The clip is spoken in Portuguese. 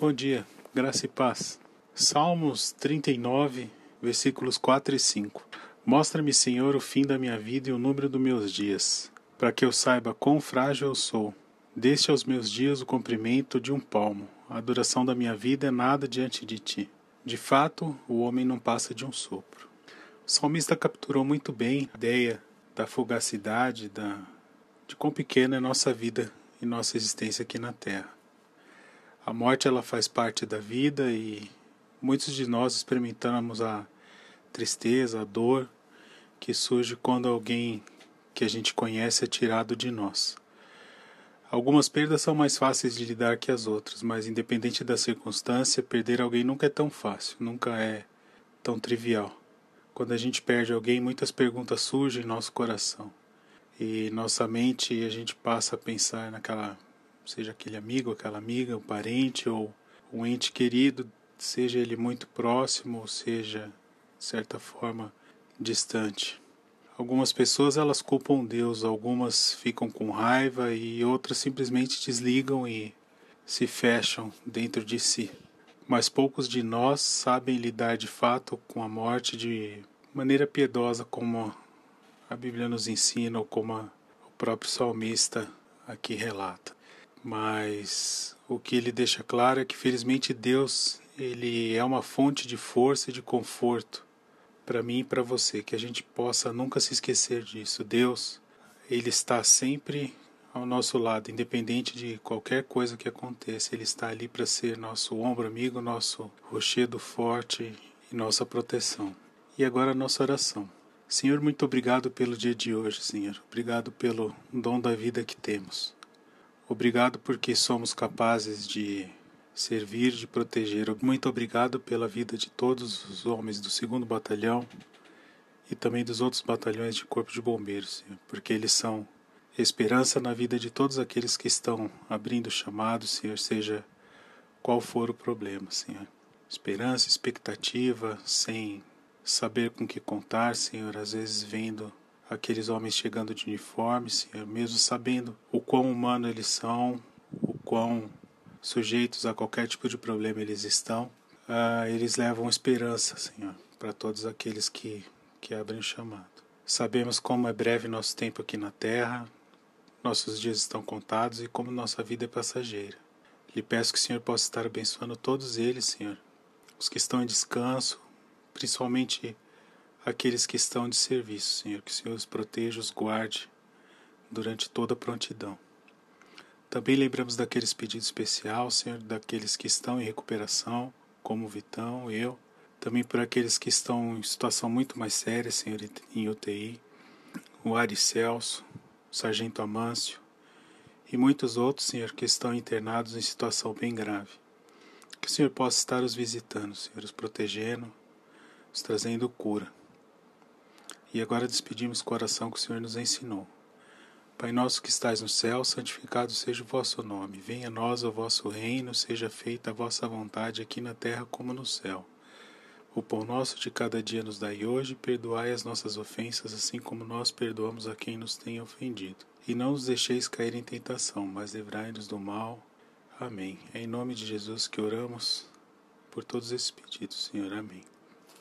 Bom dia, graça e paz. Salmos 39, versículos 4 e 5. Mostra-me, Senhor, o fim da minha vida e o número dos meus dias, para que eu saiba quão frágil eu sou. Deste aos meus dias o comprimento de um palmo. A duração da minha vida é nada diante de ti. De fato, o homem não passa de um sopro. O salmista capturou muito bem a ideia da fugacidade, da, de quão pequena é nossa vida e nossa existência aqui na Terra. A morte ela faz parte da vida e muitos de nós experimentamos a tristeza, a dor que surge quando alguém que a gente conhece é tirado de nós. Algumas perdas são mais fáceis de lidar que as outras, mas independente da circunstância, perder alguém nunca é tão fácil, nunca é tão trivial. Quando a gente perde alguém, muitas perguntas surgem em nosso coração. E nossa mente a gente passa a pensar naquela seja aquele amigo, aquela amiga, um parente ou um ente querido, seja ele muito próximo ou seja, de certa forma, distante. Algumas pessoas elas culpam Deus, algumas ficam com raiva e outras simplesmente desligam e se fecham dentro de si. Mas poucos de nós sabem lidar de fato com a morte de maneira piedosa como a Bíblia nos ensina ou como o próprio salmista aqui relata mas o que ele deixa claro é que felizmente Deus ele é uma fonte de força e de conforto para mim e para você, que a gente possa nunca se esquecer disso. Deus, ele está sempre ao nosso lado, independente de qualquer coisa que aconteça, ele está ali para ser nosso ombro amigo, nosso rochedo forte e nossa proteção. E agora a nossa oração. Senhor, muito obrigado pelo dia de hoje, Senhor. Obrigado pelo dom da vida que temos. Obrigado porque somos capazes de servir, de proteger. Muito obrigado pela vida de todos os homens do segundo batalhão e também dos outros batalhões de corpo de bombeiros, Senhor, porque eles são esperança na vida de todos aqueles que estão abrindo chamado, Senhor, seja qual for o problema, Senhor. Esperança, expectativa, sem saber com que contar, Senhor, às vezes vendo aqueles homens chegando de uniforme, Senhor, mesmo sabendo o quão humano eles são, o quão sujeitos a qualquer tipo de problema eles estão, uh, eles levam esperança, Senhor, para todos aqueles que, que abrem o chamado. Sabemos como é breve nosso tempo aqui na terra, nossos dias estão contados e como nossa vida é passageira. Lhe peço que o Senhor possa estar abençoando todos eles, Senhor, os que estão em descanso, principalmente aqueles que estão de serviço, Senhor, que o Senhor os proteja, os guarde durante toda a prontidão. Também lembramos daqueles pedidos especial, Senhor, daqueles que estão em recuperação, como o Vitão, eu, também por aqueles que estão em situação muito mais séria, Senhor, em UTI, o Ari Celso, o Sargento Amâncio e muitos outros, Senhor, que estão internados em situação bem grave. Que o Senhor possa estar os visitando, Senhor, os protegendo, os trazendo cura. E agora despedimos com a oração que o Senhor nos ensinou. Pai nosso que estais no céu, santificado seja o vosso nome. Venha a nós o vosso reino, seja feita a vossa vontade aqui na terra como no céu. O pão nosso de cada dia nos dai hoje, perdoai as nossas ofensas, assim como nós perdoamos a quem nos tem ofendido. E não nos deixeis cair em tentação, mas livrai-nos do mal. Amém. É em nome de Jesus que oramos por todos esses pedidos, Senhor. Amém.